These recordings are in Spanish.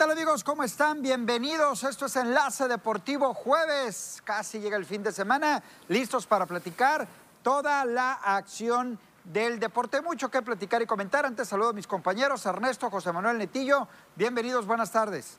Hola, ¿qué tal amigos? ¿Cómo están? Bienvenidos. Esto es Enlace Deportivo Jueves. Casi llega el fin de semana. Listos para platicar toda la acción del deporte. Mucho que platicar y comentar. Antes saludo a mis compañeros Ernesto, José Manuel Netillo. Bienvenidos, buenas tardes.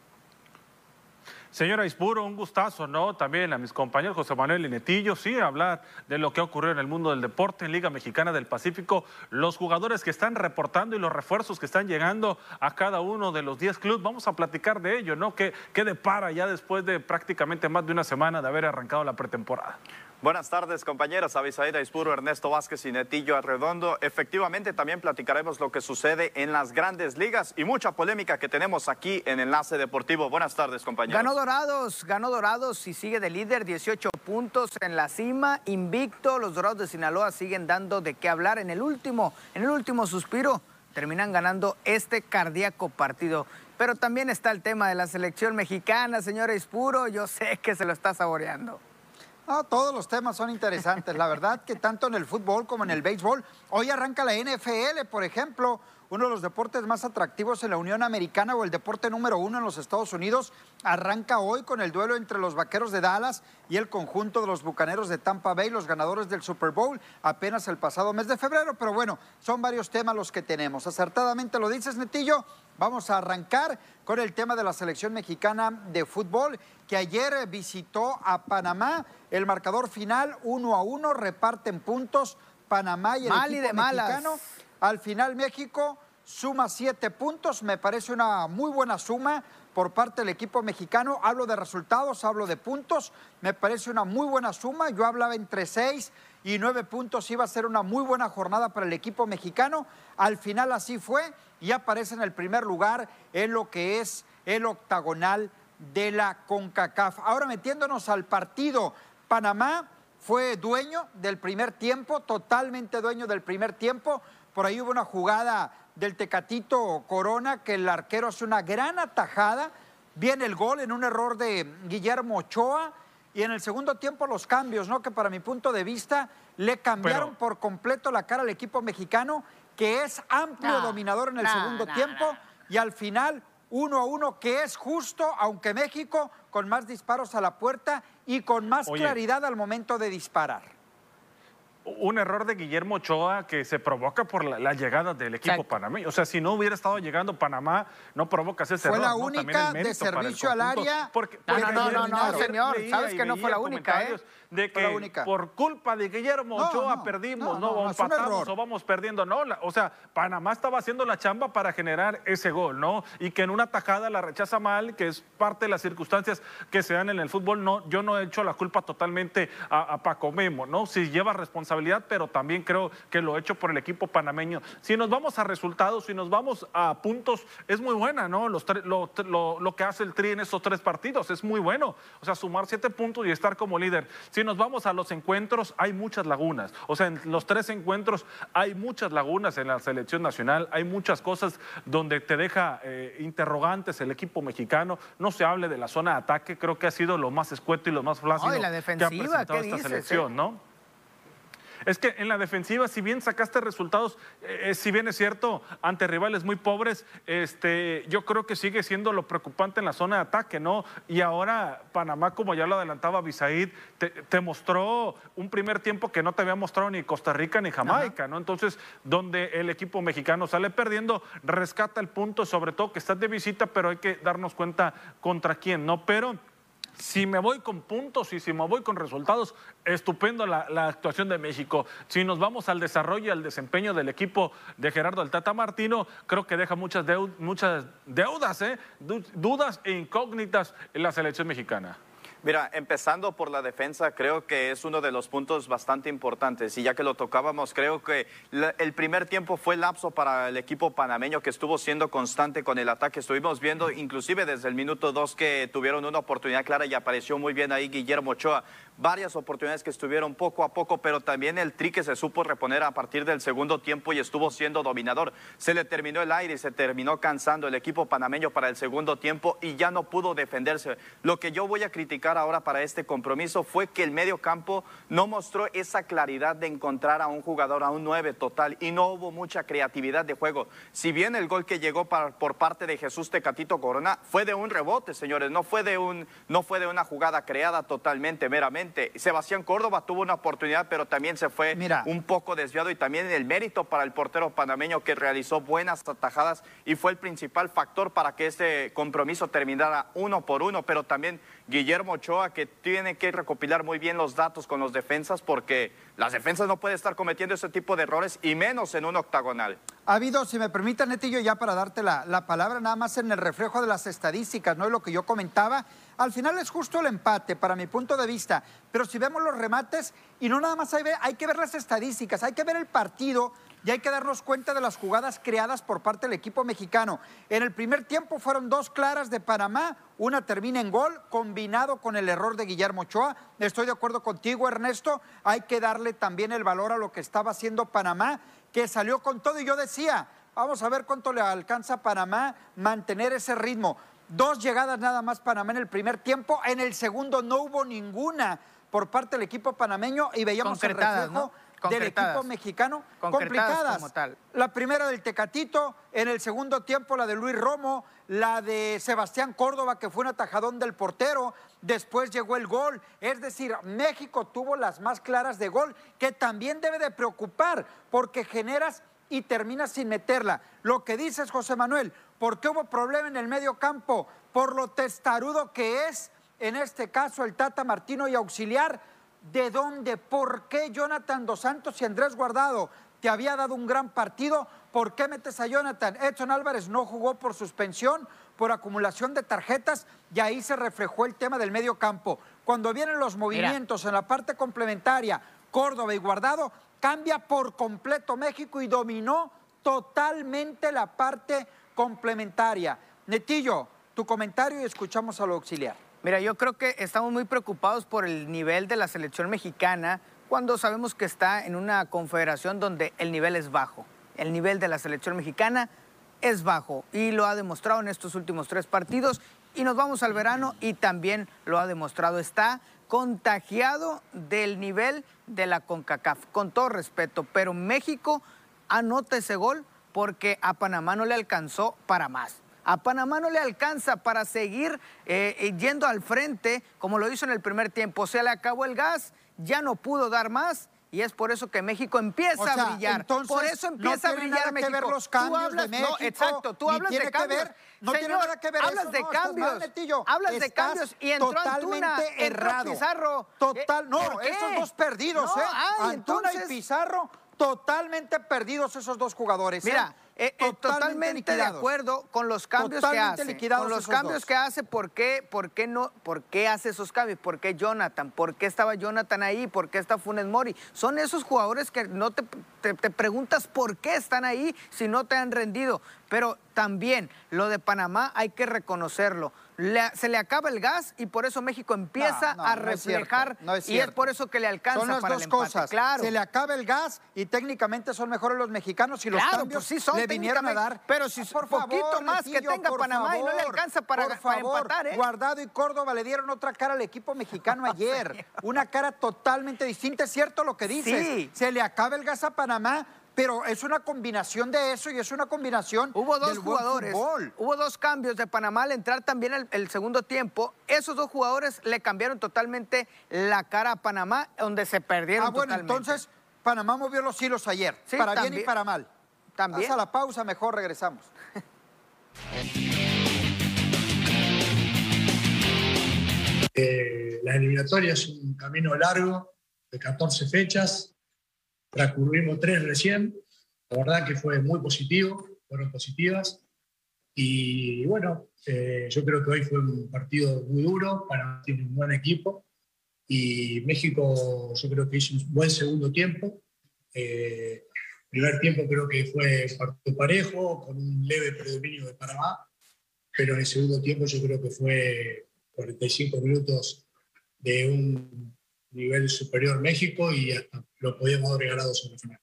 Señora Ispuro, un gustazo, ¿no? También a mis compañeros José Manuel Netillo, sí, hablar de lo que ha ocurrido en el mundo del deporte en Liga Mexicana del Pacífico, los jugadores que están reportando y los refuerzos que están llegando a cada uno de los 10 clubes. Vamos a platicar de ello, ¿no? ¿Qué, qué depara ya después de prácticamente más de una semana de haber arrancado la pretemporada? Buenas tardes, compañeros. Avisaída Ispuro, Ernesto Vázquez y Netillo Arredondo. Efectivamente, también platicaremos lo que sucede en las grandes ligas y mucha polémica que tenemos aquí en Enlace Deportivo. Buenas tardes, compañeros. Ganó Dorados, ganó Dorados y sigue de líder, 18 puntos en la cima, invicto. Los Dorados de Sinaloa siguen dando de qué hablar en el último, en el último suspiro. Terminan ganando este cardíaco partido. Pero también está el tema de la selección mexicana, señora Ispuro. Yo sé que se lo está saboreando. No, todos los temas son interesantes. La verdad que tanto en el fútbol como en el béisbol. Hoy arranca la NFL, por ejemplo, uno de los deportes más atractivos en la Unión Americana o el deporte número uno en los Estados Unidos. Arranca hoy con el duelo entre los Vaqueros de Dallas y el conjunto de los Bucaneros de Tampa Bay, los ganadores del Super Bowl, apenas el pasado mes de febrero. Pero bueno, son varios temas los que tenemos. Acertadamente lo dices, Netillo. Vamos a arrancar con el tema de la selección mexicana de fútbol que ayer visitó a Panamá. El marcador final, uno a uno, reparten puntos Panamá y el Mal y equipo de malas. Al final México suma siete puntos, me parece una muy buena suma por parte del equipo mexicano. Hablo de resultados, hablo de puntos, me parece una muy buena suma. Yo hablaba entre seis y nueve puntos, iba a ser una muy buena jornada para el equipo mexicano. Al final así fue y aparece en el primer lugar en lo que es el octagonal de la CONCACAF. Ahora metiéndonos al partido, Panamá fue dueño del primer tiempo, totalmente dueño del primer tiempo. Por ahí hubo una jugada del Tecatito Corona que el arquero hace una gran atajada. Viene el gol en un error de Guillermo Ochoa. Y en el segundo tiempo los cambios, ¿no? Que para mi punto de vista le cambiaron Pero- por completo la cara al equipo mexicano, que es amplio No, dominador en el no, segundo no, tiempo. no. Y al final, uno a uno, que es justo, aunque México con más disparos a la puerta y con más Oye. claridad al momento de disparar. Un error de Guillermo Ochoa que se provoca por la, la llegada del equipo Exacto. panameño. O sea, si no hubiera estado llegando Panamá, no provocas ese Fue error. la única de servicio al área. Porque, No, porque no, no, no, no, señor, sabes que no fue la única, ¿eh? De que por culpa de Guillermo No, Ochoa no, perdimos, no, no, empatamos o vamos perdiendo. No, la- o sea, Panamá estaba haciendo la chamba para generar ese gol, ¿no? Y que en una tajada la rechaza mal, que es parte de las circunstancias que se dan en el fútbol. No, yo no he hecho la culpa totalmente a, a Paco Memo, ¿no? Sí lleva responsabilidad, pero también creo que lo he hecho por el equipo panameño. Si nos vamos a resultados, si nos vamos a puntos, es muy buena, ¿no? Los lo, lo- lo que hace el Tri en estos tres partidos es muy bueno. O sea, sumar siete puntos y estar como líder. Si nos vamos a los encuentros, hay muchas lagunas. O sea, en los tres encuentros hay muchas lagunas en la selección nacional, hay muchas cosas donde te deja eh, interrogantes el equipo mexicano. No se hable de la zona de ataque, creo que ha sido lo más escueto y lo más flácido No, la que ha defensiva, presentado ¿qué esta dices, selección, eh? ¿no? Es que en la defensiva, si bien sacaste resultados, eh, eh, si bien es cierto, ante rivales muy pobres, este, yo creo que sigue siendo lo preocupante en la zona de ataque, ¿no? Y ahora Panamá, como ya lo adelantaba Bisaid, te, te mostró un primer tiempo que no te había mostrado ni Costa Rica ni Jamaica, ¿no? Entonces, donde el equipo mexicano sale perdiendo, rescata el punto, sobre todo que estás de visita, pero hay que darnos cuenta contra quién, ¿no? Pero si me voy con puntos y si me voy con resultados, estupendo la, actuación de México. Si nos vamos al desarrollo y al desempeño del equipo de Gerardo el Tata Martino, creo que deja muchas, deu- muchas deudas, ¿eh? Du- dudas e incógnitas en la selección mexicana. Mira, empezando por la defensa, creo que es uno de los puntos bastante importantes. Y ya que lo tocábamos, creo que el primer tiempo fue lapso para el equipo panameño que estuvo siendo constante con el ataque. Estuvimos viendo, inclusive desde el minuto dos, que tuvieron una oportunidad clara y apareció muy bien ahí Guillermo Ochoa. Varias oportunidades que estuvieron poco a poco, pero también el tri que se supo reponer a partir del segundo tiempo y estuvo siendo dominador. Se le terminó el aire y se terminó cansando el equipo panameño para el segundo tiempo y ya no pudo defenderse. Lo que yo voy a criticar ahora para este compromiso fue que el medio campo no mostró esa claridad de encontrar a un jugador, a un 9 total, y no hubo mucha creatividad de juego. Si bien el gol que llegó por parte de Jesús Tecatito Corona fue de un rebote, señores, no fue de, un, no fue de una jugada creada totalmente, meramente. Sebastián Córdoba tuvo una oportunidad, pero también se fue un poco desviado y también el mérito para el portero panameño que realizó buenas atajadas y fue el principal factor para que este compromiso terminara uno por uno, pero también Guillermo Ochoa que tiene que recopilar muy bien los datos con los defensas porque las defensas no pueden estar cometiendo ese tipo de errores y menos en un octagonal. Ha habido, si me permite, Netillo, ya para darte la, la palabra, nada más en el reflejo de las estadísticas, no lo que yo comentaba. Al final es justo el empate, para mi punto de vista, pero si vemos los remates y no nada más hay, que ver las estadísticas, hay que ver el partido y hay que darnos cuenta de las jugadas creadas por parte del equipo mexicano. En el primer tiempo fueron dos claras de Panamá, una termina en gol, combinado con el error de Guillermo Ochoa. Estoy de acuerdo contigo, Ernesto, hay que darle también el valor a lo que estaba haciendo Panamá, que salió con todo y yo decía, vamos a ver cuánto le alcanza a Panamá mantener ese ritmo. Dos llegadas nada más Panamá en el primer tiempo, en el segundo no hubo ninguna por parte del equipo panameño y veíamos el reflejo del equipo mexicano complicadas. La primera del Tecatito, en el segundo tiempo la de Luis Romo, la de Sebastián Córdoba, que fue un atajadón del portero, después llegó el gol. Es decir, México tuvo las más claras de gol, que también debe de preocupar, porque generas y terminas sin meterla. Lo que dices, José Manuel, ¿por qué hubo problema en el medio campo? Por lo testarudo que es, en este caso, el Tata Martino y auxiliar ¿De dónde? ¿Por qué Jonathan Dos Santos y Andrés Guardado te había dado un gran partido? ¿Por qué metes a Jonathan? Edson Álvarez no jugó por suspensión, por acumulación de tarjetas y ahí se reflejó el tema del medio campo. Cuando vienen los movimientos en la parte complementaria, Córdoba y Guardado, cambia por completo México y dominó totalmente la parte complementaria. Netillo, tu comentario y escuchamos a lo auxiliar. Mira, yo creo que estamos muy preocupados por el nivel de la selección mexicana cuando sabemos que está en una confederación donde el nivel es bajo. El nivel de la selección mexicana es bajo y lo ha demostrado en estos últimos tres partidos y nos vamos al verano y también lo ha demostrado. Está contagiado del nivel de la CONCACAF, con todo respeto, pero México anota ese gol porque a Panamá no le alcanzó para más. A Panamá no le alcanza para seguir eh, eh, yendo al frente como lo hizo en el primer tiempo. Se le acabó el gas, ya no pudo dar más. Y es por eso que México empieza a brillar. por eso empieza a brillar nada México. Que ver los cambios de México, exacto, tú hablas de cambios. no tiene nada que ver hablas de cambios. hablas de cambios y entró Antuna, errado. Pizarro. Total, no, esos dos perdidos, ¿eh? Antuna y Pizarro totalmente perdidos esos dos jugadores. ¿eh? Mira, eh, eh, totalmente, de acuerdo con los cambios que hace. Con los cambios que hace, ¿por qué, por, qué no, ¿por qué hace esos cambios? ¿Por qué Jonathan? ¿Por qué estaba Jonathan ahí? ¿Por qué está Funes Mori? Son esos jugadores que no te, te, te preguntas por qué están ahí si no te han rendido. Pero también lo de Panamá hay que reconocerlo se le acaba el gas y por eso México empieza a reflejar y es por eso que le alcanza son las para dos cosas. Claro. Se le acaba el gas y técnicamente son mejores los mexicanos y los claro, cambios pues sí son le vinieron a dar. Pero si por poquito más que tenga Panamá y no le alcanza para, por favor, empatar, ¿eh? Guardado y Córdoba le dieron otra cara al equipo mexicano ayer, una cara totalmente distinta. Es cierto lo que dices. Se le acaba el gas a Panamá, pero es una combinación de eso y es una combinación Hubo dos jugadores, hubo dos cambios de Panamá al entrar también el, segundo tiempo. Esos dos jugadores le cambiaron totalmente la cara a Panamá, donde se perdieron Ah, bueno, entonces Panamá movió los hilos ayer, para bien y para mal. También. Haz a la pausa, mejor regresamos. Eh, la eliminatoria es un camino largo de 14 fechas transcurrimos tres recién, la verdad que fue muy positivo, fueron positivas. Y bueno, eh, yo creo que hoy fue un partido muy duro, para tiene un buen equipo. Y México yo creo que hizo un buen segundo tiempo. Eh, primer tiempo creo que fue partido parejo, con un leve predominio de Panamá, pero en el segundo tiempo yo creo que fue 45 minutos de un nivel superior México y hasta lo podíamos haber regalado sobre el final.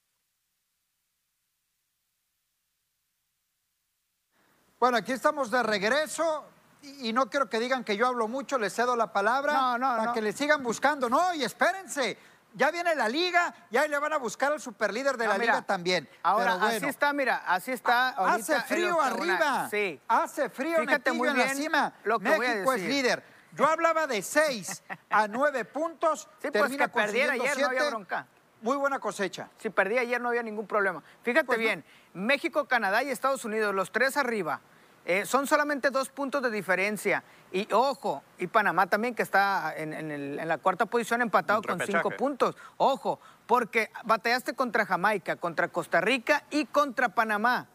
Bueno, aquí estamos de regreso. y no quiero que digan que yo hablo mucho, les cedo la palabra No, no, para no. que le sigan buscando. No, y espérense, ya viene la liga y ahí le van a buscar al superlíder de No, la mira, liga también. Ahora, bueno, así está, mira, así está. ahorita Hace frío arriba. Sí. Hace frío en Fíjate muy en la bien cima. lo que voy a México es líder. Yo hablaba de 6 a 9 puntos. Sí, pues, termina que perdiera ayer, no había bronca. Muy buena cosecha. Si perdí ayer no había ningún problema. Fíjate Pues no. bien, México, Canadá y Estados Unidos, los tres arriba, eh, son solamente dos puntos de diferencia. Y ojo, y Panamá también, que está en, en el- en la cuarta posición empatado con cinco puntos. Ojo, porque batallaste contra Jamaica, contra Costa Rica y contra Panamá.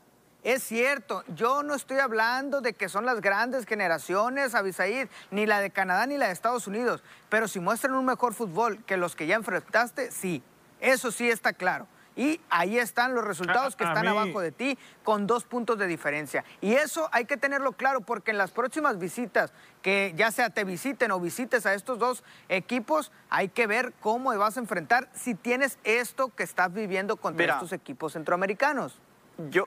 Es cierto, yo no estoy hablando de que son las grandes generaciones, Abisaid, ni la de Canadá ni la de Estados Unidos, pero si muestran un mejor fútbol que los que ya enfrentaste, sí, eso sí está claro. Y ahí están los resultados A- que están mí- abajo de ti con dos puntos de diferencia. Y eso hay que tenerlo claro porque en las próximas visitas, que ya sea te visiten o visites a estos dos equipos, hay que ver cómo vas a enfrentar si tienes esto que estás viviendo contra Mira. estos equipos centroamericanos. Yo,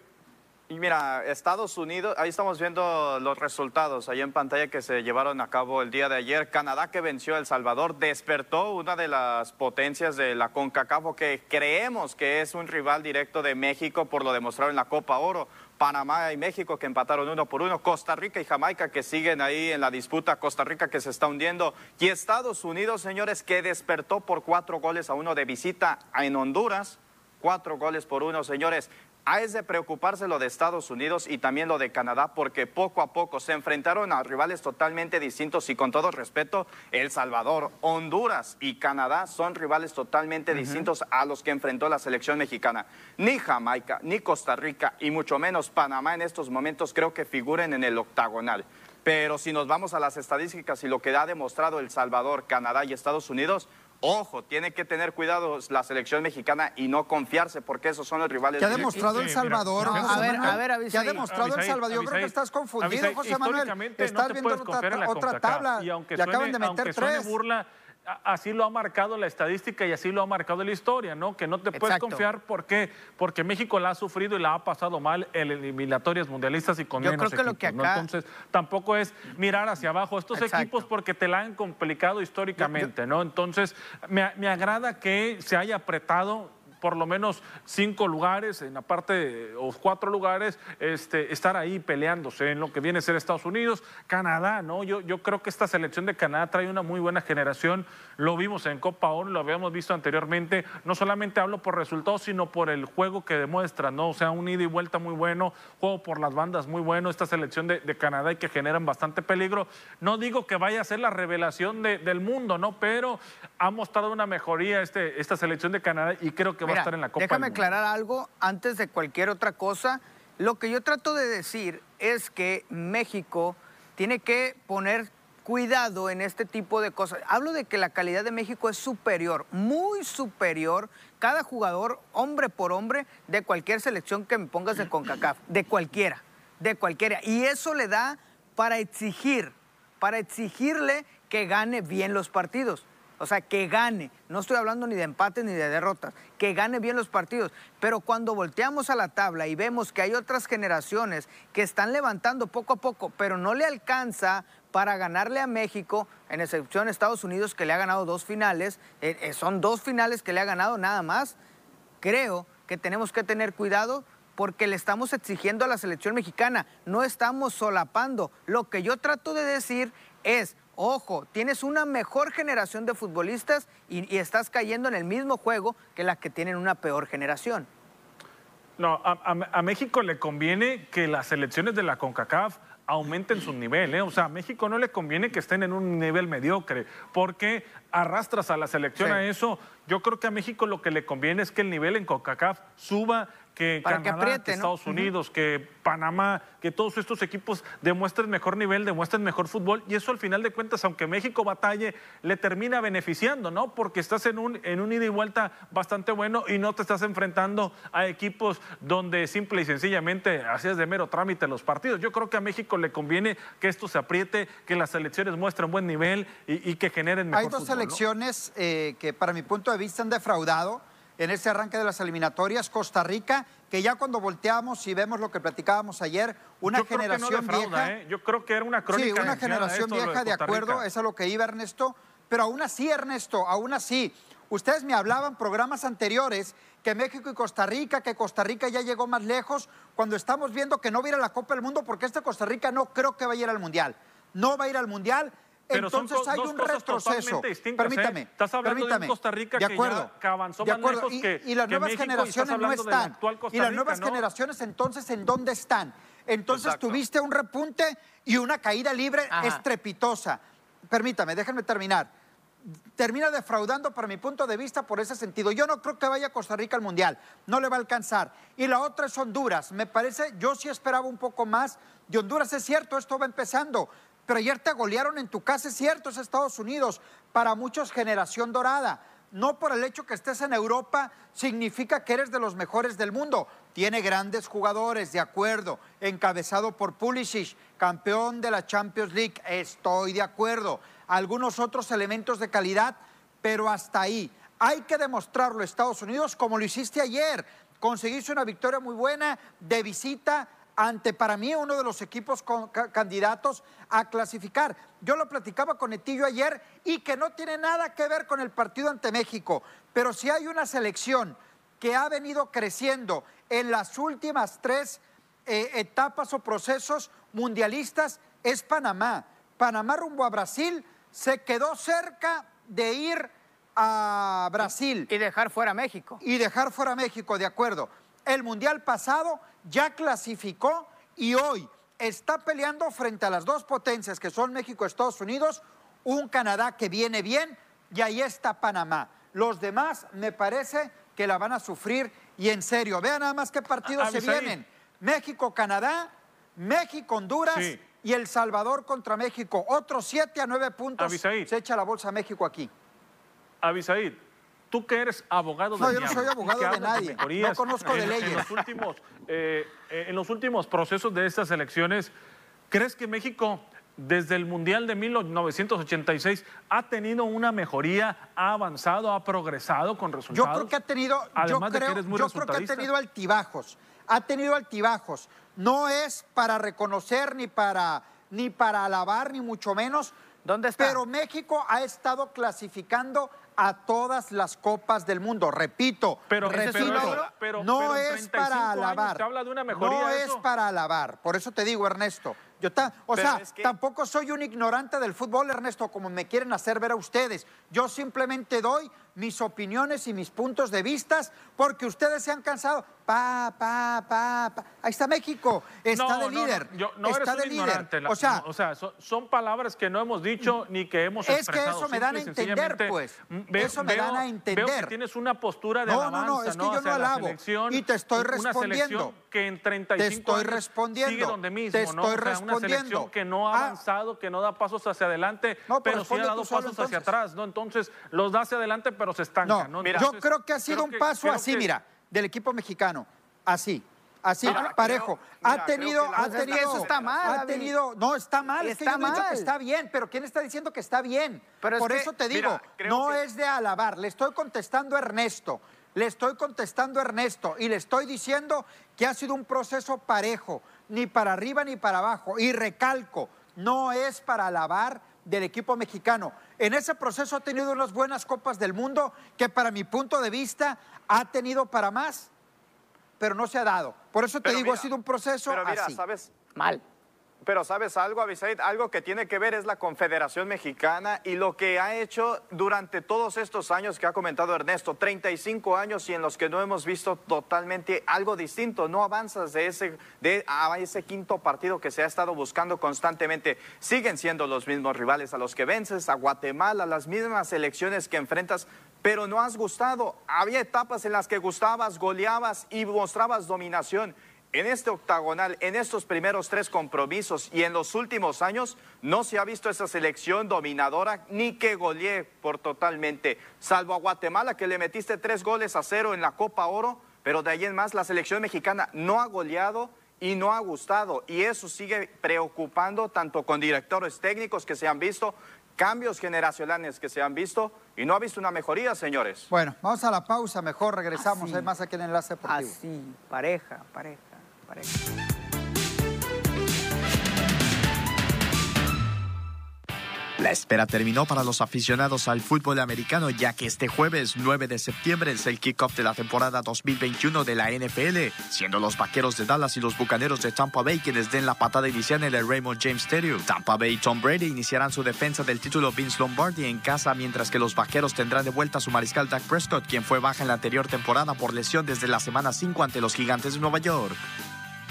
y mira, Estados Unidos, ahí estamos viendo los resultados ahí en pantalla que se llevaron a cabo el día de ayer. Canadá que venció a El Salvador despertó una de las potencias de la CONCACAF que creemos que es un rival directo de México por lo demostrado en la Copa Oro. Panamá y México que empataron uno por uno, Costa Rica y Jamaica que siguen ahí en la disputa, Costa Rica que se está hundiendo y Estados Unidos, señores, que despertó por cuatro goles a uno de visita en Honduras, cuatro goles por uno, señores. Ah, es de preocuparse lo de Estados Unidos y también lo de Canadá porque poco a poco se enfrentaron a rivales totalmente distintos y con todo respeto, El Salvador, Honduras y Canadá son rivales totalmente distintos a los que enfrentó la selección mexicana. Ni Jamaica, ni Costa Rica y mucho menos Panamá en estos momentos creo que figuren en el octagonal. Pero si nos vamos a las estadísticas y lo que ha demostrado El Salvador, Canadá y Estados Unidos, ojo, tiene que tener cuidado la selección mexicana y no confiarse porque esos son los rivales. ¿Qué ha demostrado El mira, Salvador? no, a ver, Manuel? a ver, ¿Qué ha Abisaí. demostrado El Salvador? Yo creo que estás confundido, José Manuel. Estás no viendo otra, tabla. Y aunque Le acaban de meter aunque suene tres. burla, así lo ha marcado la estadística y así lo ha marcado la historia, ¿no? Que no te puedes Exacto. confiar. ¿Por qué? Porque México la ha sufrido y la ha pasado mal en eliminatorias mundialistas y con Yo menos creo que lo equipos, que ¿no? acá- Entonces, tampoco es mirar hacia abajo estos Exacto. equipos porque te la han complicado históricamente, ¿no? Entonces, me, me agrada que se haya apretado por lo menos cinco lugares, en la parte, o cuatro lugares, este, estar ahí peleándose en lo que viene a ser Estados Unidos, Canadá, ¿no? Yo, yo creo que esta selección de Canadá trae una muy buena generación, lo vimos en Copa Oro, lo habíamos visto anteriormente, no solamente hablo por resultados, sino por el juego que demuestran, ¿no? O sea, un ida y vuelta muy bueno, juego por las bandas muy bueno, esta selección de, Canadá y que generan bastante peligro. No digo que vaya a ser la revelación de- del mundo, ¿no? Pero ha mostrado una mejoría este, esta selección de Canadá y creo que va a estar en la Copa Déjame aclarar algo antes de cualquier otra cosa. Lo que yo trato de decir es que México tiene que poner cuidado en este tipo de cosas. Hablo de que la calidad de México es superior, muy superior, cada jugador, hombre por hombre, de cualquier selección que me pongas de CONCACAF, de cualquiera, de cualquiera. Y eso le da para exigir, para exigirle que gane bien los partidos. O sea, que gane. No estoy hablando ni de empates ni de derrotas. Que gane bien los partidos. Pero cuando volteamos a la tabla y vemos que hay otras generaciones que están levantando poco a poco, pero no le alcanza para ganarle a México, en excepción a Estados Unidos, que le ha ganado dos finales, eh, eh, son dos finales que le ha ganado nada más, creo que tenemos que tener cuidado porque le estamos exigiendo a la selección mexicana, no estamos solapando. Lo que yo trato de decir es, ojo, tienes una mejor generación de futbolistas y, y estás cayendo en el mismo juego que las que tienen una peor generación. No, a, a- a México le conviene que las selecciones de la CONCACAF aumenten su nivel, ¿eh? O sea, a México no le conviene que estén en un nivel mediocre, porque arrastras a la selección Sí. a eso. Yo creo que a México lo que le conviene es que el nivel en CONCACAF suba, que Para que Canadá, apriete, que ¿no? Estados Unidos, que Panamá, que todos estos equipos demuestren mejor nivel, demuestren mejor fútbol, y eso al final de cuentas, aunque México batalle, le termina beneficiando, ¿no? Porque estás en un, en un ida y vuelta bastante bueno y no te estás enfrentando a equipos donde simple y sencillamente hacías de mero trámite los partidos. Yo creo que a México le conviene que esto se apriete, que las selecciones muestren buen nivel y, y que generen mejor Hay dos fútbol, ¿no? selecciones eh, que para mi punto de vista han defraudado. En ese arranque de las eliminatorias. Costa Rica, que ya cuando volteamos y vemos lo que platicábamos ayer, una Yo creo que no generación defrauda, vieja. ¿eh? Yo creo que era una crónica. Sí, una generación vieja, de Costa acuerdo, es a lo que iba Ernesto. Pero aún así, Ernesto, aún así, ustedes me hablaban programas anteriores que México y Costa Rica, que Costa Rica ya llegó más lejos, cuando estamos viendo que no va a ir a la Copa del Mundo, porque este Costa Rica no creo que vaya a ir al Mundial. No va a ir al Mundial. Pero son Entonces co- hay dos un cosas retroceso. ¿eh? Permítame. Estás hablando de un permítame. Costa Rica de que ya- acuerdo, que avanzó de más acuerdo. lejos y, que- y las que nuevas México, generaciones no de están. Costa y las Rica, nuevas ¿no? generaciones entonces, ¿en dónde están? Entonces Exacto. tuviste un repunte y una caída libre Ajá. estrepitosa. Permítame, déjenme terminar. Termina defraudando para mi punto de vista por ese sentido. Yo no creo que vaya Costa Rica al Mundial, no le va a alcanzar. Y la otra es Honduras. Me parece, yo sí esperaba un poco más de Honduras, es cierto, esto va empezando. Pero ayer te golearon en tu casa, es cierto, es Estados Unidos. Para muchos, generación dorada. No por el hecho que estés en Europa significa que eres de los mejores del mundo. Tiene grandes jugadores, de acuerdo. Encabezado por Pulisic, campeón de la Champions League. Estoy de acuerdo. Algunos otros elementos de calidad, pero hasta ahí. Hay que demostrarlo Estados Unidos como lo hiciste ayer. Conseguiste una victoria muy buena de visita ante para mí uno de los equipos con- ca- candidatos a clasificar. Yo lo platicaba con Etillo ayer y que no tiene nada que ver con el partido ante México, pero si hay una selección que ha venido creciendo en las últimas tres eh, etapas o procesos mundialistas es Panamá. Panamá rumbo a Brasil se quedó cerca de ir a Brasil Y dejar fuera a México. y dejar fuera a México, de acuerdo. El Mundial pasado ya clasificó y hoy está peleando frente a las dos potencias que son México y Estados Unidos, un Canadá que viene bien y ahí está Panamá. Los demás me parece que la van a sufrir y en serio. Vean nada más qué partidos A- se vienen. México-Canadá, México-Honduras Sí. y El Salvador contra México. Otros siete a nueve puntos Abisaí. se echa la bolsa México aquí. Abisaid, tú que eres abogado No, del yo no diablo soy abogado que de hablas nadie. No conozco de en- leyes. En los, últimos, eh, eh, en los últimos procesos de estas elecciones, ¿crees que México desde el Mundial de 1986 ha tenido una mejoría, ha avanzado, ha progresado con Yo resultados? creo que ha tenido, yo Además de que creo, eres muy yo creo que ha resultadista. tenido altibajos, ha tenido altibajos. No es para reconocer ni para ni para alabar ni mucho menos. ¿Dónde está? Pero México ha estado clasificando a todas las copas del mundo. Repito, Pero- repito, pero- no es 35 para alabar. te habla de una mejoría no es para alabar. Por eso te digo, Ernesto. Yo ta- o Pero sea, es que- tampoco soy un ignorante del fútbol, Ernesto, como me quieren hacer ver a ustedes. Yo simplemente doy mis opiniones y mis puntos de vistas porque ustedes se han cansado. Pa, pa, pa, pa. Ahí está México. Está No, de no, no, líder. yo- no está eres de un líder. ignorante. la- o sea, no, o sea son, son palabras que no hemos dicho ni que hemos Es que expresado. eso me dan a entender, pues. mm, ve- Eso me dan a Veo que entender. tienes una postura de No, no, alabanza, no, es que yo no alabo. Y te estoy respondiendo. que en 35 Te estoy respondiendo. sigue donde mismo, Te ¿no? estoy O una selección que no ha Ah. avanzado, que no da pasos hacia adelante, No, pero sí ha dado solo, pasos hacia atrás, ¿no? Entonces, los da hacia adelante, pero se estanca, No, ¿no? Mira, yo Entonces, creo que ha sido un que- paso así, que- mira, del equipo mexicano. Así. Así, Mira, parejo. creo- ha mira, tenido, ha tenido. eso está mal, Ha David. tenido. No, está mal. es que Está yo no he dicho que mal. está bien, pero ¿quién está diciendo que está bien? Pero es Por que- eso te digo, no que- es de alabar. Le estoy contestando a Ernesto. Le estoy contestando a Ernesto y le estoy diciendo que ha sido un proceso parejo, ni para arriba ni para abajo. Y recalco, no es para alabar del equipo mexicano. En ese proceso ha tenido unas buenas copas del mundo que para mi punto de vista ha tenido para más, pero no se ha dado. Por eso te Pero digo, ha sido un proceso Pero mira, así. ¿sabes? Mal. Pero sabes algo, Abisaid, algo que tiene que ver es la Confederación Mexicana y lo que ha hecho durante todos estos años que ha comentado Ernesto, 35 años y en los que no hemos visto totalmente algo distinto, no avanzas de ese, de, a ese quinto partido que se ha estado buscando constantemente. Siguen siendo los mismos rivales a los que vences, a Guatemala, las mismas elecciones que enfrentas, pero no has gustado. Había etapas en las que gustabas, goleabas y mostrabas dominación. En este octagonal, en estos primeros tres compromisos y en los últimos años, no se ha visto esa selección dominadora ni que golee por totalmente, salvo a Guatemala que le metiste tres goles a cero en la Copa Oro, pero de ahí en más la selección mexicana no ha goleado y no ha gustado y eso sigue preocupando tanto con directores técnicos que se han visto, cambios generacionales que se han visto y no ha visto una mejoría, señores. Bueno, vamos a la pausa, mejor regresamos. Así. Hay más aquí en Enlace Deportivo. Así, pareja, pareja, La espera terminó para los aficionados al fútbol americano ya que este jueves 9 de septiembre es el kickoff de la temporada 2021 de la NFL, siendo los Vaqueros de Dallas y los Bucaneros de Tampa Bay quienes den la patada inicial en el Raymond James Stadium. Tampa Bay y Tom Brady iniciarán su defensa del título Vince Lombardi en casa, mientras que los Vaqueros tendrán de vuelta a su mariscal Dak Prescott, quien fue baja en la anterior temporada por lesión desde la semana 5 ante los Gigantes de Nueva York.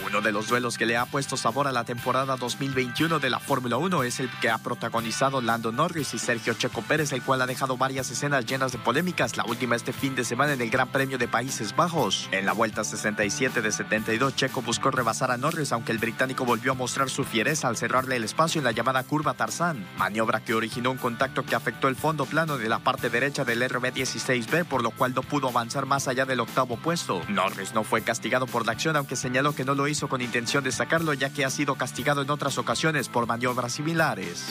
Uno de los duelos que le ha puesto sabor a la temporada 2021 de la Fórmula 1 es el que ha protagonizado Lando Norris y Sergio Checo Pérez, el cual ha dejado varias escenas llenas de polémicas, la última este fin de semana en el Gran Premio de Países Bajos. En la vuelta 67 de 72, Checo buscó rebasar a Norris, aunque el británico volvió a mostrar su fiereza al cerrarle el espacio en la llamada curva Tarzán, maniobra que originó un contacto que afectó el fondo plano de la parte derecha del RB16B, por lo cual no pudo avanzar más allá del octavo puesto. Norris no fue castigado por la acción, aunque señaló que no lo hizo con intención de sacarlo ya que ha sido castigado en otras ocasiones por maniobras similares.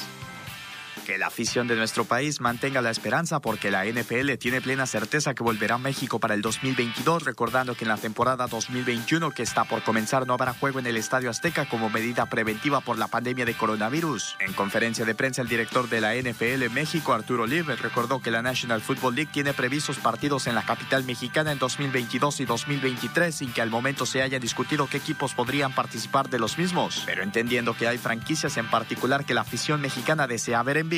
Que la afición de nuestro país mantenga la esperanza porque la NFL tiene plena certeza que volverá a México para el 2022, recordando que en la temporada 2021 que está por comenzar no habrá juego en el Estadio Azteca como medida preventiva por la pandemia de coronavirus. En conferencia de prensa, el director de la NFL México, Arturo Olive, recordó que la National Football League tiene previstos partidos en la capital mexicana en 2022 y 2023 sin que al momento se haya discutido qué equipos podrían participar de los mismos, pero entendiendo que hay franquicias en particular que la afición mexicana desea ver en vivo.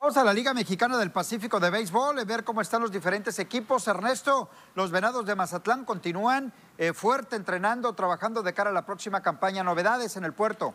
Vamos a la Liga Mexicana del Pacífico de Béisbol, a ver cómo están los diferentes equipos. Ernesto, los Venados de Mazatlán continúan eh, fuerte entrenando, trabajando de cara a la próxima campaña. Novedades en el puerto.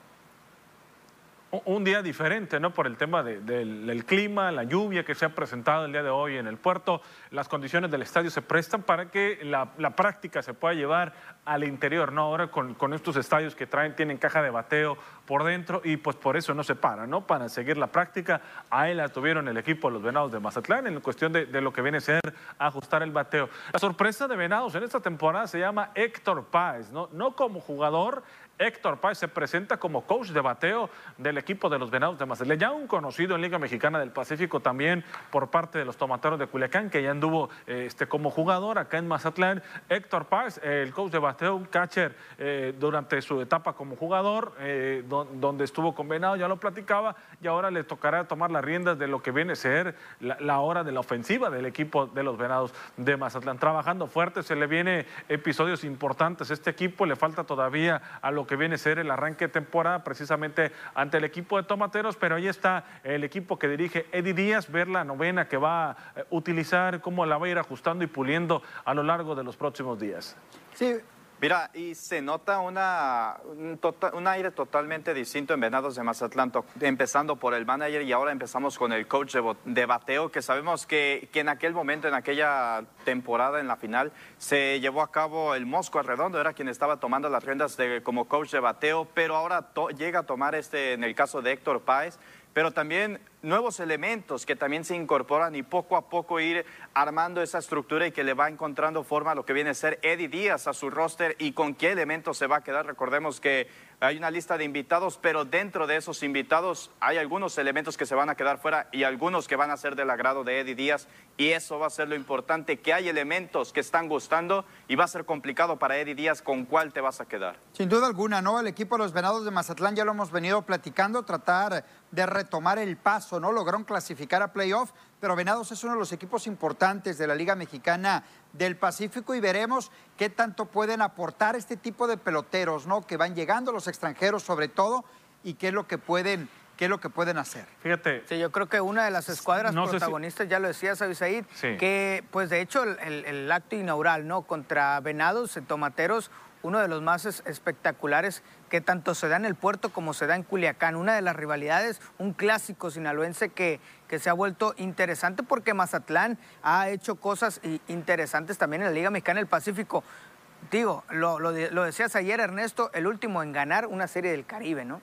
Un día diferente, ¿no? Por el tema de- del, clima, la lluvia que se ha presentado el día de hoy en el puerto. Las condiciones del estadio se prestan para que la, práctica se pueda llevar al interior, ¿no? Ahora con, con estos estadios que traen, tienen caja de bateo por dentro y pues por eso no se para, ¿no? Para seguir la práctica. Ahí la tuvieron el equipo de los Venados de Mazatlán en cuestión de, de lo que viene a ser ajustar el bateo. La sorpresa de Venados en esta temporada se llama Héctor Páez, ¿no? No como jugador, Héctor Páez se presenta como coach de bateo del equipo de los Venados de Mazatlán, ya un conocido en Liga Mexicana del Pacífico también por parte de los Tomateros de Culiacán, que ya anduvo eh, este, como jugador acá en Mazatlán. Héctor Páez, eh, el coach de bateo, un catcher eh, durante su etapa como jugador, eh, do- donde estuvo con Venado, ya lo platicaba, y ahora le tocará tomar las riendas de lo que viene a ser la, la hora de la ofensiva del equipo de los Venados de Mazatlán. Trabajando fuerte, se le viene episodios importantes. Este equipo le falta todavía a lo que viene a ser el arranque de temporada, precisamente ante el equipo de Tomateros, pero ahí está el equipo que dirige Eddie Díaz, ver la novena que va a utilizar, cómo la va a ir ajustando y puliendo a lo largo de los próximos días. Sí, Mira, y se nota una, un, tota- un aire totalmente distinto en Venados de Mazatlán, empezando por el manager y ahora empezamos con el coach de, de bateo, que sabemos que, que en aquel momento, en aquella temporada, en la final, se llevó a cabo el Mosco Arredondo, era quien estaba tomando las riendas de, como coach de bateo, pero ahora to- llega a tomar este, en el caso de Héctor Páez, pero también nuevos elementos que también se incorporan y poco a poco ir armando esa estructura y que le va encontrando forma a lo que viene a ser Eddie Díaz a su roster y con qué elementos se va a quedar. Recordemos que hay una lista de invitados, pero dentro de esos invitados hay algunos elementos que se van a quedar fuera y algunos que van a ser del agrado de Eddie Díaz y eso va a ser lo importante, que hay elementos que están gustando y va a ser complicado para Eddie Díaz con cuál te vas a quedar. Sin duda alguna, ¿no? El equipo de los Venados de Mazatlán ya lo hemos venido platicando, tratar de retomar el paso, ¿no? Lograron clasificar a playoff, pero Venados es uno de los equipos importantes de la Liga Mexicana del Pacífico y veremos qué tanto pueden aportar este tipo de peloteros, ¿no? Que van llegando los extranjeros sobre todo y qué es lo que pueden, qué es lo que pueden hacer. Fíjate, Sí, yo creo que una de las escuadras No sé si- protagonistas, ya lo decía Said, Sí. que pues de hecho el, el- el acto inaugural, ¿no? Contra Venados, en Tomateros, uno de los más es- espectaculares que tanto se da en el puerto como se da en Culiacán. Una de las rivalidades, un clásico sinaloense que, que se ha vuelto interesante porque Mazatlán ha hecho cosas interesantes también en la Liga Mexicana del Pacífico. Digo, lo, lo lo decías ayer, Ernesto, el último en ganar una serie del Caribe, ¿no?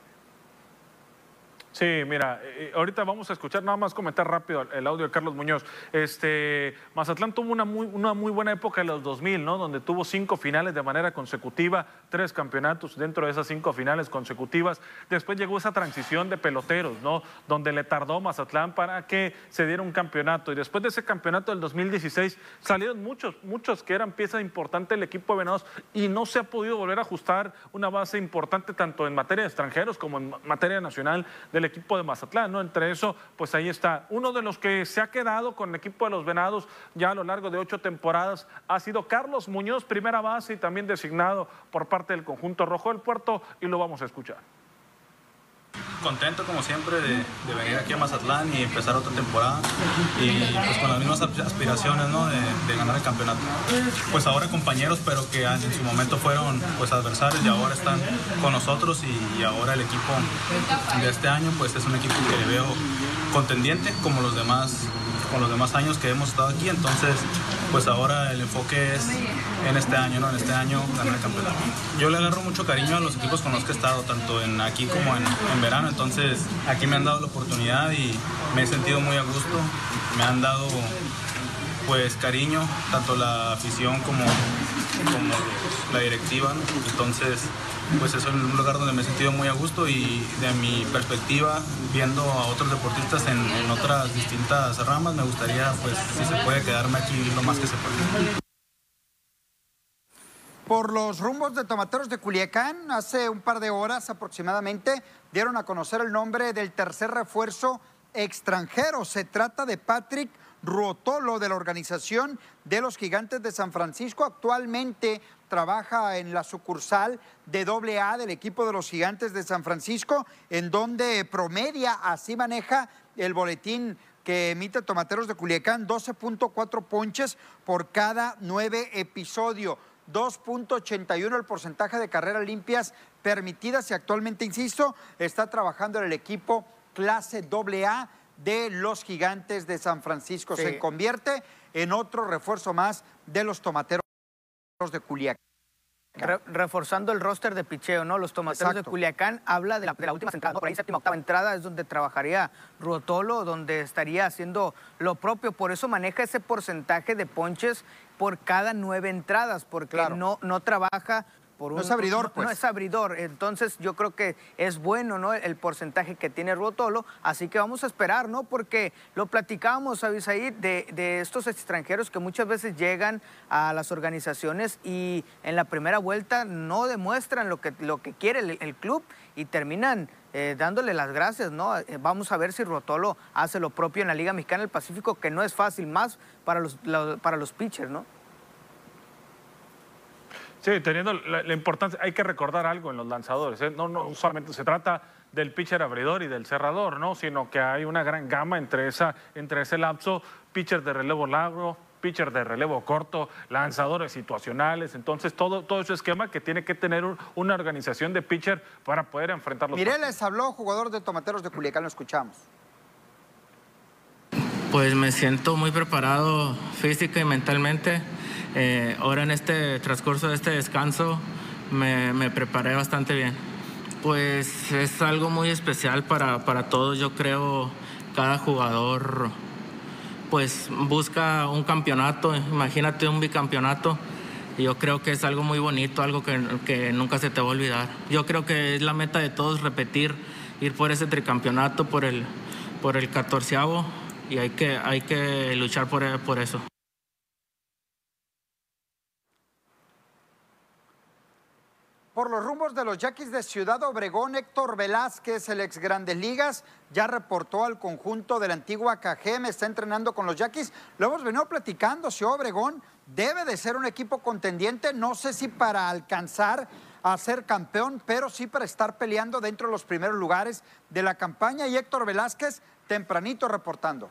Sí, mira, eh, ahorita vamos a escuchar nada más comentar rápido el audio de Carlos Muñoz. Este, Mazatlán tuvo una muy, una muy buena época en los 2000, ¿no? Donde tuvo cinco finales de manera consecutiva, tres campeonatos dentro de esas cinco finales consecutivas. Después llegó esa transición de peloteros, ¿no? Donde le tardó Mazatlán para que se diera un campeonato. Y después de ese campeonato del 2016 salieron muchos, muchos que eran pieza importante del equipo de Venados y no se ha podido volver a ajustar una base importante tanto en materia de extranjeros como en materia nacional del equipo de Mazatlán, ¿no? Entre eso, pues ahí está. Uno de los que se ha quedado con el equipo de los Venados ya a lo largo de ocho temporadas ha sido Carlos Muñoz, primera base y también designado por parte del conjunto rojo del puerto y lo vamos a escuchar contento como siempre de, venir aquí a Mazatlán y empezar otra temporada y pues con las mismas aspiraciones ¿no? de, ganar el campeonato. Pues ahora compañeros pero que en su momento fueron pues adversarios y ahora están con nosotros y, ahora el equipo de este año pues es un equipo que veo contendiente como los demás con los demás años que hemos estado aquí, entonces pues ahora el enfoque es en este año, ¿no? En este año ganar el campeonato. Yo le agarro mucho cariño a los equipos con los que he estado, tanto en aquí como en, en verano, entonces aquí me han dado la oportunidad y me he sentido muy a gusto, me han dado pues cariño, tanto la afición como, como la directiva, entonces pues es un lugar donde me he sentido muy a gusto y de mi perspectiva, viendo a otros deportistas en, otras distintas ramas, me gustaría, pues, si se puede, quedarme aquí lo más que se puede. Por los rumbos de Tomateros de Culiacán, hace un par de horas aproximadamente, dieron a conocer el nombre del tercer refuerzo extranjero. Se trata de Patrick Ruotolo de la organización de los Gigantes de San Francisco. Actualmente trabaja en la sucursal de AA del equipo de los Gigantes de San Francisco, en donde promedia, así maneja el boletín que emite Tomateros de Culiacán, 12.4 ponches por cada nueve episodios. 2.81 el porcentaje de carreras limpias permitidas y actualmente, insisto, está trabajando en el equipo clase AA de los gigantes de San Francisco. Se convierte en otro refuerzo más de los tomateros de Culiacán. reforzando el roster de picheo, ¿no? Los tomateros de Culiacán habla de la, última entrada, por ahí séptima, octava entrada es donde trabajaría Ruotolo, donde estaría haciendo lo propio, por eso maneja ese porcentaje de ponches por cada nueve entradas, porque no, no trabaja no es abridor, pues. No es abridor. Entonces, yo creo que es bueno, ¿no? El porcentaje que tiene Ruotolo. Así que vamos a esperar, ¿no? Porque lo platicábamos, Abisaí, de, de estos extranjeros que muchas veces llegan a las organizaciones y en la primera vuelta no demuestran lo que, lo que quiere el, club y terminan eh, dándole las gracias, ¿no? Eh, vamos a ver si Ruotolo hace lo propio en la Liga Mexicana del Pacífico, que no es fácil, más para los, para los pitchers, ¿no? Sí, teniendo la, importancia, hay que recordar algo en los lanzadores. ¿eh? No, no solamente se trata del pitcher abridor y del cerrador, ¿no? sino que hay una gran gama entre, esa, entre ese lapso, pitcher de relevo largo, pitcher de relevo corto, lanzadores situacionales, entonces todo, todo ese esquema que tiene que tener una organización de pitcher para poder enfrentar los Mireles habló, jugador de Tomateros de Culiacán, lo escuchamos. Pues me siento muy preparado física y mentalmente eh, ahora en este transcurso de este descanso me, preparé bastante bien. Pues es algo muy especial para, para todos, yo creo, cada jugador pues busca un campeonato, imagínate un bicampeonato. Yo creo que es algo muy bonito, algo que, que, nunca se te va a olvidar. Yo creo que es la meta de todos repetir, ir por ese tricampeonato, por el, por el catorceavo, y hay que, hay que luchar por, por eso. Por los rumbos de los Yaquis de Ciudad Obregón, Héctor Velázquez, el ex Grandes Ligas, ya reportó al conjunto de la antigua KGM, está entrenando con los Yaquis. Lo hemos venido platicando, si Obregón debe de ser un equipo contendiente, no sé si para alcanzar a ser campeón, pero sí para estar peleando dentro de los primeros lugares de la campaña. Y Héctor Velázquez, tempranito reportando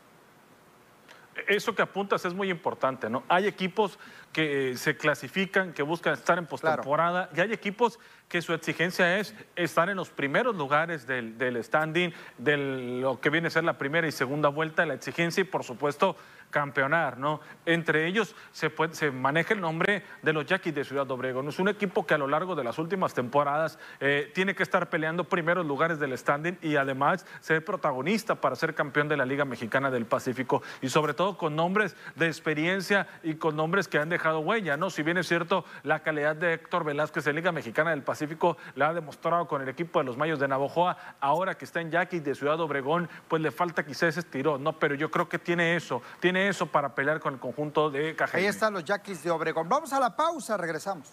eso que apuntas es muy importante, ¿no? Hay equipos que eh, se clasifican, que buscan estar en postemporada. Y hay equipos que su exigencia es estar en los primeros lugares del, del standing, de lo que viene a ser la primera y segunda vuelta, la exigencia y por supuesto campeonar, ¿no? Entre ellos se, maneja el nombre de los Yaquis de Ciudad Obregón. Es un equipo que a lo largo de las últimas temporadas eh, tiene que estar peleando primeros lugares del standing y además ser protagonista para ser campeón de la Liga Mexicana del Pacífico y sobre todo con nombres de experiencia y con nombres que han dejado huella, ¿no? Si bien es cierto, la calidad de Héctor Velázquez en Liga Mexicana del Pacífico la ha demostrado con el equipo de los Mayos de Navojoa, ahora que está en Yaquis de Ciudad Obregón, pues le falta quizás ese estirón, ¿no? Pero yo creo que tiene eso, tiene eso para pelear con el conjunto de Caja. Ahí están los Yaquis de Obregón. Vamos a la pausa, regresamos.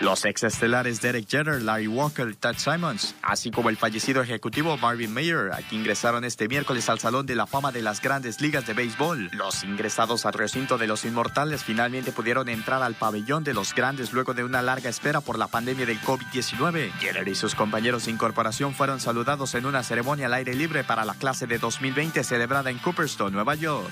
Los exestelares Derek Jeter, Larry Walker, Ted Simons, así como el fallecido ejecutivo Marvin Mayer, aquí ingresaron este miércoles al Salón de la Fama de las Grandes Ligas de Béisbol. Los ingresados al recinto de los Inmortales finalmente pudieron entrar al pabellón de los Grandes luego de una larga espera por la pandemia del COVID-19. Jeter y sus compañeros de incorporación fueron saludados en una ceremonia al aire libre para la clase de 2020 celebrada en Cooperstown, Nueva York.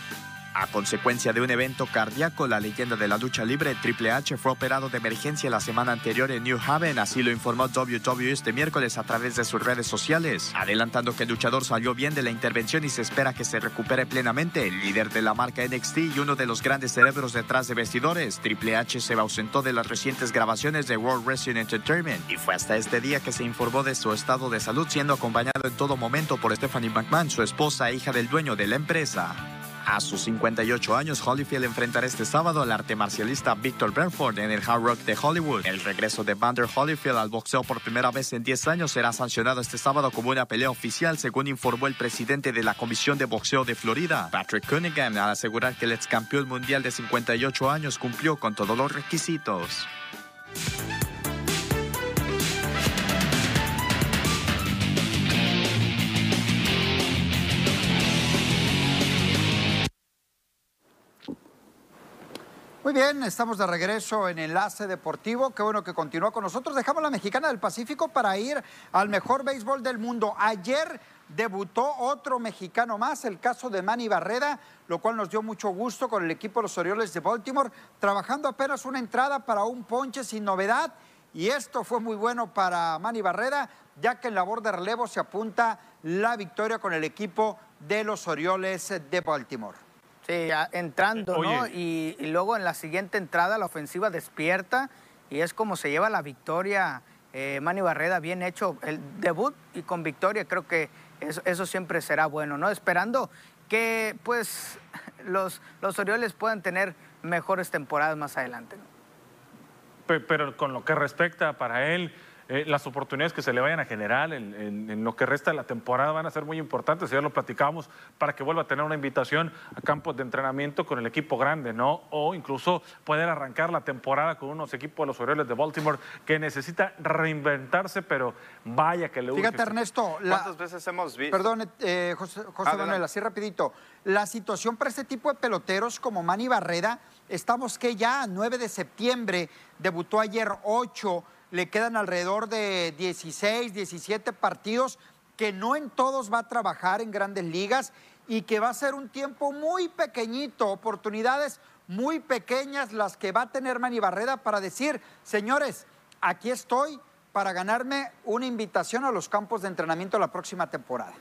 A consecuencia de un evento cardíaco, la leyenda de la lucha libre Triple H fue operado de emergencia la semana anterior en New Haven, así lo informó WWE este miércoles a través de sus redes sociales, adelantando que el luchador salió bien de la intervención y se espera que se recupere plenamente. El líder de la marca NXT y uno de los grandes cerebros detrás de vestidores, Triple H se ausentó de las recientes grabaciones de World Wrestling Entertainment y fue hasta este día que se informó de su estado de salud, siendo acompañado en todo momento por Stephanie McMahon, su esposa e hija del dueño de la empresa. A sus 58 años, Holyfield enfrentará este sábado al arte marcialista Victor Bernford en el Hard Rock de Hollywood. El regreso de Vander Holyfield al boxeo por primera vez en 10 años será sancionado este sábado como una pelea oficial, según informó el presidente de la Comisión de Boxeo de Florida, Patrick Cunningham, al asegurar que el ex campeón mundial de 58 años cumplió con todos los requisitos. Muy bien, estamos de regreso en Enlace Deportivo. Qué bueno que continúa con nosotros. Dejamos la Mexicana del Pacífico para ir al mejor béisbol del mundo. Ayer debutó otro mexicano más, el caso de Manny Barreda, lo cual nos dio mucho gusto con el equipo de los Orioles de Baltimore, trabajando apenas una entrada para un ponche sin novedad. Y esto fue muy bueno para Manny Barreda, ya que en labor de relevo se apunta la victoria con el equipo de los Orioles de Baltimore. Sí, entrando, ¿no? Y, luego en la siguiente entrada la ofensiva despierta y es como se lleva la victoria. Eh, Manny Barreda, bien hecho el debut y con victoria, creo que eso, siempre será bueno, ¿no? Esperando que pues los, los Orioles puedan tener mejores temporadas más adelante. Pero con lo que respecta para él, eh, las oportunidades que se le vayan a generar en, lo que resta de la temporada van a ser muy importantes, ya lo platicamos, para que vuelva a tener una invitación a campos de entrenamiento con el equipo grande, ¿no? O incluso poder arrancar la temporada con unos equipos de los Orioles de Baltimore que necesita reinventarse, pero vaya que le gusta. Fíjate, Ernesto, ¿cuántas veces hemos visto? Perdón, eh, José, Manuel, así rapidito. La situación para este tipo de peloteros como Manny Barreda, estamos que ya 9 de septiembre, debutó ayer 8 le quedan alrededor de 16, 17 partidos, que no en todos va a trabajar en grandes ligas y que va a ser un tiempo muy pequeñito, oportunidades muy pequeñas las que va a tener Manny Barreda para decir, señores, aquí estoy para ganarme una invitación a los campos de entrenamiento la próxima temporada.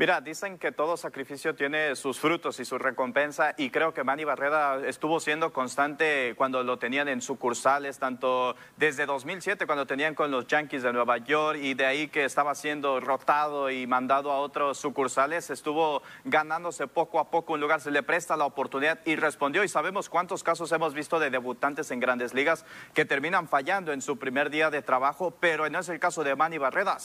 Mira, dicen que todo sacrificio tiene sus frutos y su recompensa y creo que Manny Barreda estuvo siendo constante cuando lo tenían en sucursales, tanto desde 2007 cuando tenían con los Yankees de Nueva York y de ahí que estaba siendo rotado y mandado a otros sucursales, estuvo ganándose poco a poco un lugar, se le presta la oportunidad y respondió y sabemos cuántos casos hemos visto de debutantes en grandes ligas que terminan fallando en su primer día de trabajo, pero no es el caso de Manny Barreda,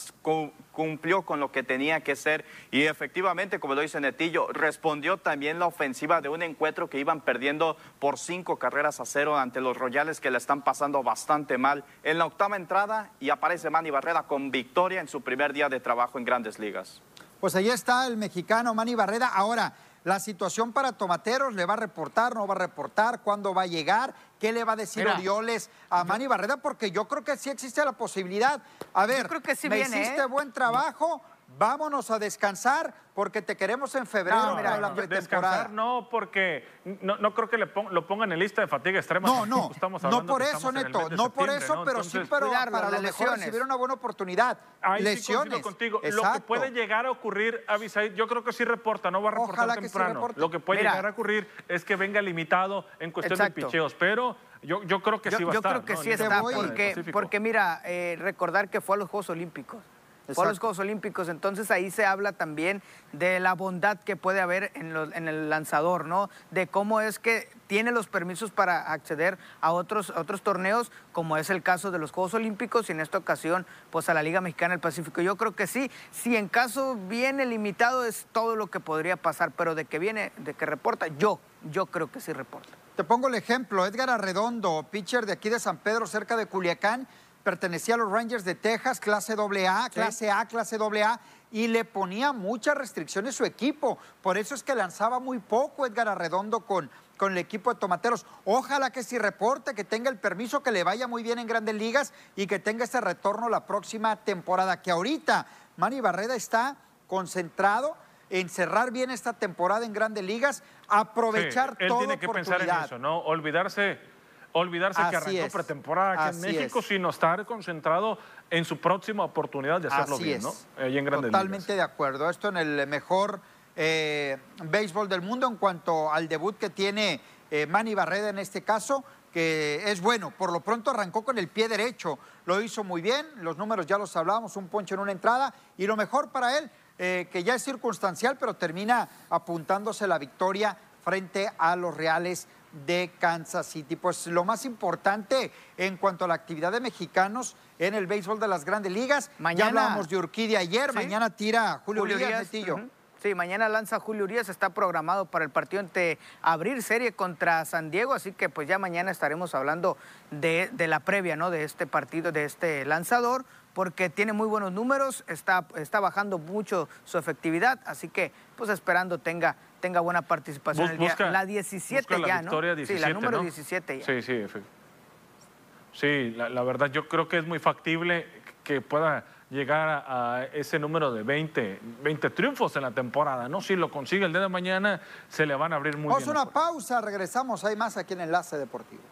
cumplió con lo que tenía que ser y efectivamente, como lo dice Netillo, respondió también la ofensiva de un encuentro que iban perdiendo por cinco carreras a cero ante los Royales que le están pasando bastante mal en la octava entrada y aparece Manny Barrera con victoria en su primer día de trabajo en grandes ligas. Pues ahí está el mexicano Manny Barrera. Ahora, la situación para Tomateros, ¿le va a reportar, no va a reportar? ¿Cuándo va a llegar? ¿Qué le va a decir Orioles a Manny Barrera? Porque yo creo que sí existe la posibilidad. A ver, creo que sí me viene, hiciste ¿eh? buen trabajo, vámonos a descansar porque te queremos en febrero No, mira, para la no, pretemporada. Descansar no, porque no, no creo que le lo pongan en lista de fatiga extrema. No, no, estamos no por que eso, Neto, no por eso, ¿no? pero sí, pero cuidarlo, para las mejor lesiones. recibir una buena oportunidad. Ahí sí Lesiones. coincido contigo. Lo que puede llegar a ocurrir, Avisaid, yo creo que sí reporta, no va a reportar Ojalá que sí temprano. reporte. Lo que puede Mira. llegar a ocurrir es que venga limitado en cuestión Exacto. de picheos, pero yo, yo creo que Yo, sí va a yo estar. creo que ¿no? sí el está, porque, porque mira, eh, recordar que fue a los Juegos Olímpicos. A los. Juegos Olímpicos, entonces ahí se habla también de la bondad que puede haber en, los- en el lanzador, ¿no? De cómo es que tiene los permisos para acceder a otros, a otros torneos, como es el caso de los Juegos Olímpicos y en esta ocasión, pues a la Liga Mexicana del Pacífico. Yo creo que sí, si en caso viene limitado es todo lo que podría pasar, pero de que viene, de que reporta, yo, yo creo que sí reporta. Te pongo el ejemplo, Edgar Arredondo, pitcher de aquí de San Pedro, cerca de Culiacán, pertenecía a los Rangers de Texas, clase AA, clase A, clase AA, y le ponía muchas restricciones su equipo. Por eso es que lanzaba muy poco Edgar Arredondo con, con el equipo de Tomateros. Ojalá que si reporte, que tenga el permiso, que le vaya muy bien en grandes ligas y que tenga ese retorno la próxima temporada. Que ahorita Manny Barreda está concentrado en cerrar bien esta temporada en grandes ligas, aprovechar Sí, él toda tiene que pensar en oportunidad. eso, ¿no? Olvidarse, olvidarse que arrancó es. pretemporada aquí en Así México, es. sino estar concentrado en su próxima oportunidad de hacerlo Así bien. ¿no? Ahí en grandes Totalmente ligas. de acuerdo. Esto en el mejor eh, béisbol del mundo en cuanto al debut que tiene eh, Manny Barreda en este caso, que es bueno. Por lo pronto arrancó con el pie derecho. Lo hizo muy bien. Los números ya los hablábamos, un poncho en una entrada. Y lo mejor para él, eh, que ya es circunstancial, pero termina apuntándose la victoria frente a los Reales de Kansas City. Pues lo más importante en cuanto a la actividad de mexicanos en el béisbol de las grandes ligas. Ya Mañana- hablábamos de Urquidi ayer, Sí. mañana tira Julio, Julio Urias. Sí, mañana lanza Julio Urias, está programado para el partido ante abrir serie contra San Diego, así que pues ya mañana estaremos hablando de, de la previa, ¿no? De este partido, de este lanzador, porque tiene muy buenos números, está, está bajando mucho su efectividad, así que pues esperando tenga, tenga buena participación Bus- el día. busca- la 17 busca la ya, victoria ¿no? 17, sí, la número ¿no? 17 ya. Sí, sí, sí la, la verdad yo creo que es muy factible que pueda llegar a, a ese número de 20, 20 triunfos en la temporada, ¿no? Si lo consigue el día de mañana, se le van a abrir muy Vamos a bien. una pausa, regresamos, hay más aquí en Enlace Deportivo.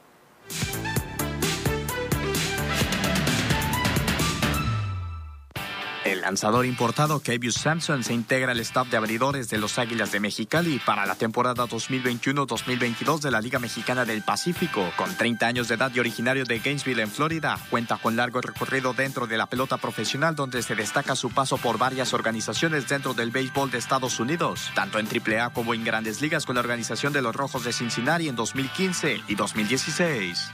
El lanzador importado Kevius Sampson se integra al staff de abridores de los Águilas de Mexicali para la temporada 2021-2022 de la Liga Mexicana del Pacífico. Con 30 años de edad y originario de Gainesville, en Florida, cuenta con largo recorrido dentro de la pelota profesional donde se destaca su paso por varias organizaciones dentro del béisbol de Estados Unidos, tanto en AAA como en grandes ligas con la organización de los Rojos de Cincinnati en 2015 y 2016.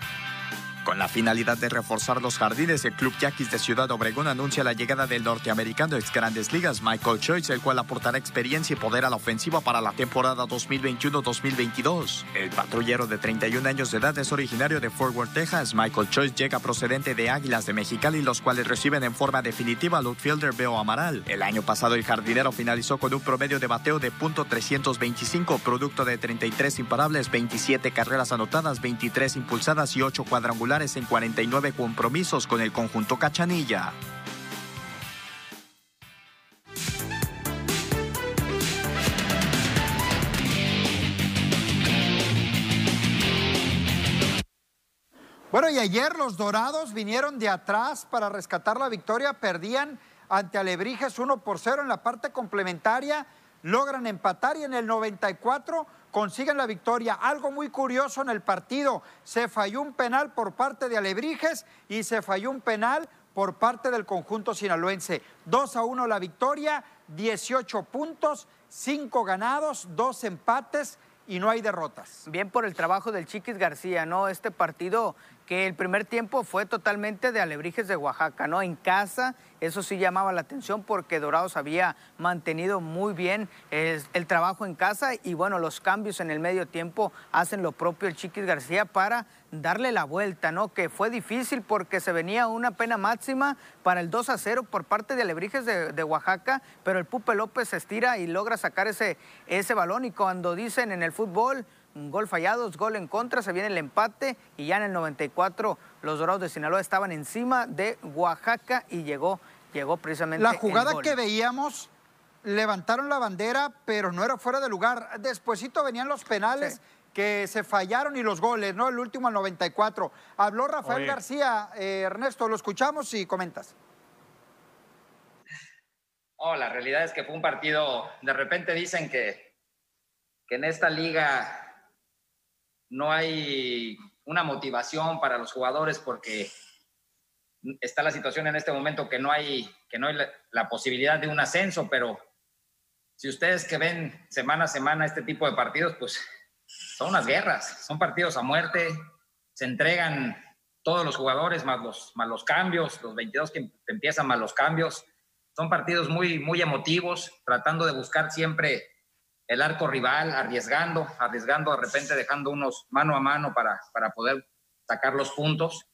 Con la finalidad de reforzar los jardines, el Club Yaquis de Ciudad Obregón anuncia la llegada del norteamericano ex Grandes Ligas Michael Choice, el cual aportará experiencia y poder a la ofensiva para la temporada 2021-2022. El patrullero de 31 años de edad es originario de Fort Worth, Texas. Michael Choice llega procedente de Águilas de Mexicali, los cuales reciben en forma definitiva al outfielder Beo Amaral. El año pasado el jardinero finalizó con un promedio de bateo de .325, producto de 33 imparables, 27 carreras anotadas, 23 impulsadas y 8 cuadrangulares en 49 compromisos con el conjunto Cachanilla. Bueno, y ayer los Dorados vinieron de atrás para rescatar la victoria, perdían ante Alebrijes 1 por 0 en la parte complementaria, logran empatar y en el 94 consiguen la victoria. Algo muy curioso en el partido, se falló un penal por parte de Alebrijes y se falló un penal por parte del conjunto sinaloense. 2 a 1 la victoria, 18 puntos, 5 ganados, 2 empates y no hay derrotas. Bien por el trabajo del Chiquis García, ¿no? Este partido que el primer tiempo fue totalmente de Alebrijes de Oaxaca, ¿no? En casa, eso sí llamaba la atención porque Dorados había mantenido muy bien el trabajo en casa y bueno, los cambios en el medio tiempo hacen lo propio el Chiquis García para darle la vuelta, ¿no? Que fue difícil porque se venía una pena máxima para el 2 a 0 por parte de Alebrijes de, de Oaxaca, pero el Pupe López se estira y logra sacar ese, ese balón y cuando dicen en el fútbol un gol fallado, dos gol en contra, se viene el empate y ya en el 94 los Dorados de Sinaloa estaban encima de Oaxaca y llegó llegó precisamente La el jugada gol. que veíamos, levantaron la bandera, pero no era fuera de lugar. Despuésito venían los penales Sí. que se fallaron y los goles, ¿no? El último al 94. Habló Rafael Oye. García. Eh, Ernesto, lo escuchamos y comentas. Oh, la realidad es que fue un partido, de repente dicen que, que en esta liga no hay una motivación para los jugadores porque está la situación en este momento que no hay, que no hay la, posibilidad de un ascenso, pero si ustedes que ven semana a semana este tipo de partidos, pues son unas guerras, son partidos a muerte, se entregan todos los jugadores más los, más los cambios, los 22 que empiezan más los cambios. Son partidos muy, muy emotivos, tratando de buscar siempre el arco rival, arriesgando, arriesgando, de repente dejando unos mano a mano para, para poder sacar los puntos.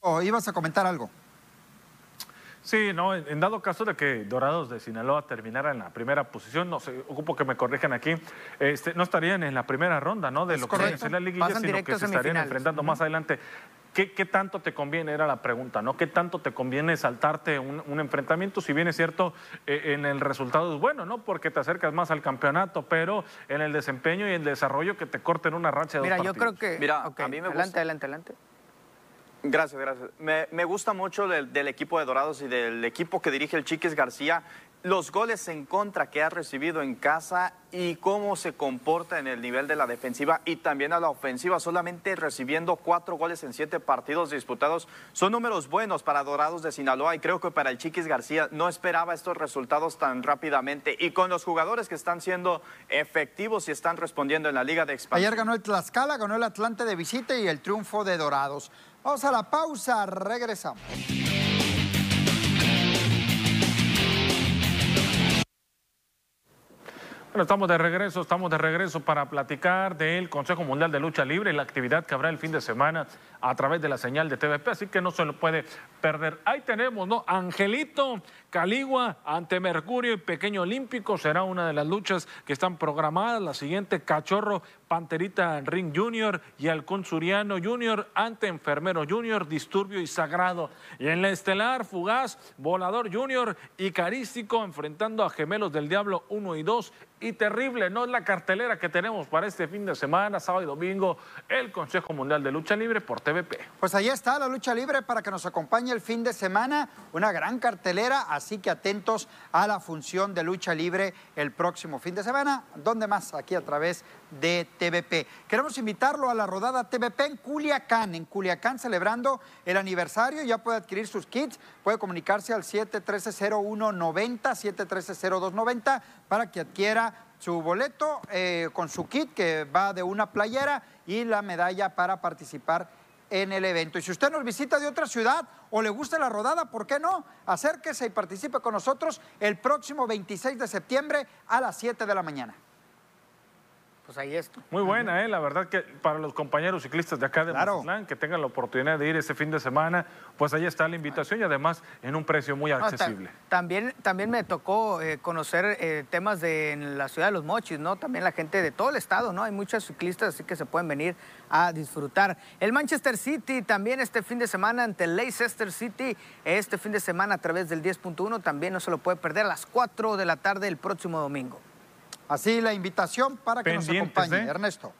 ¿O ibas a comentar algo? Sí, no, en dado caso de que Dorados de Sinaloa terminara en la primera posición, no sé, ocupo que me corrijan aquí, este, no estarían en la primera ronda, ¿no? De Es lo que correcto. ser la liguilla, Pasan sino que se estarían enfrentando más adelante. ¿Qué, qué tanto te conviene? Era la pregunta, ¿no? ¿Qué tanto te conviene saltarte un, un enfrentamiento? Si bien es cierto, eh, en el resultado es bueno, ¿no? Porque te acercas más al campeonato, pero en el desempeño y el desarrollo que te corten una racha de Mira, dos yo creo que... Mira, a mí me adelante, gusta- adelante, adelante. Gracias, gracias. Me, me gusta mucho del, del equipo de Dorados y del equipo que dirige el Chiquis García, los goles en contra que ha recibido en casa y cómo se comporta en el nivel de la defensiva y también a la ofensiva, solamente recibiendo cuatro goles en siete partidos disputados. Son números buenos para Dorados de Sinaloa y creo que para el Chiquis García no esperaba estos resultados tan rápidamente y con los jugadores que están siendo efectivos y están respondiendo en la Liga de Expansión. Ayer ganó el Tlaxcala, ganó el Atlante de visita y el triunfo de Dorados. Vamos a la pausa, regresamos. Bueno, estamos de regreso, estamos de regreso para platicar del Consejo Mundial de Lucha Libre y la actividad que habrá el fin de semana a través de la señal de TVP, así que no se lo puede perder. Ahí tenemos, ¿no? Angelito Caligua ante Mercurio y Pequeño Olímpico será una de las luchas que están programadas. La siguiente, Cachorro Panterita Ring Junior y Halcón Suriano Junior ante Enfermero Junior, Disturbio y Sagrado. Y en la estelar, Fugaz, Volador Junior y Carístico enfrentando a Gemelos del Diablo 1 y 2. Y terrible, ¿no? Es la cartelera que tenemos para este fin de semana, sábado y domingo, el Consejo Mundial de Lucha Libre por TVP. Pues ahí está la lucha libre para que nos acompañe el fin de semana. Una gran cartelera, así que atentos a la función de lucha libre el próximo fin de semana. ¿Dónde más? Aquí a través de TVP. Queremos invitarlo a la rodada TVP en Culiacán. En Culiacán celebrando el aniversario. Ya puede adquirir sus kits. Puede comunicarse al 713-0190, 713-0290 para que adquiera su boleto eh, con su kit que va de una playera y la medalla para participar en el evento. Y si usted nos visita de otra ciudad o le gusta la rodada, ¿por qué no? Acérquese y participe con nosotros el próximo 26 de septiembre a las 7 de la mañana. Pues ahí está. Muy buena, ¿eh? La verdad que para los compañeros ciclistas de acá de Claro. Mazatlán, que tengan la oportunidad de ir ese fin de semana, pues ahí está la invitación y además en un precio muy No, accesible. también, también me tocó eh, conocer eh, temas de en la ciudad de Los Mochis, ¿no? También la gente de todo el estado, ¿no? Hay muchos ciclistas, así que se pueden venir a disfrutar. El Manchester City también este fin de semana ante el Leicester City, este fin de semana a través del 10.1, también no se lo puede perder a las 4 de la tarde el próximo domingo. Así la invitación para que nos acompañe. ¿eh? Ernesto.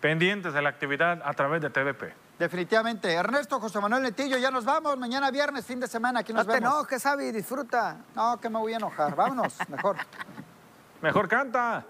Pendientes de la actividad a través de TVP. Definitivamente. Ernesto, José Manuel Netillo, ya nos vamos. Mañana viernes, fin de semana, aquí nos no te vemos. enojes, Xavi, disfruta. No, que me voy a enojar. Vámonos, mejor. Mejor canta.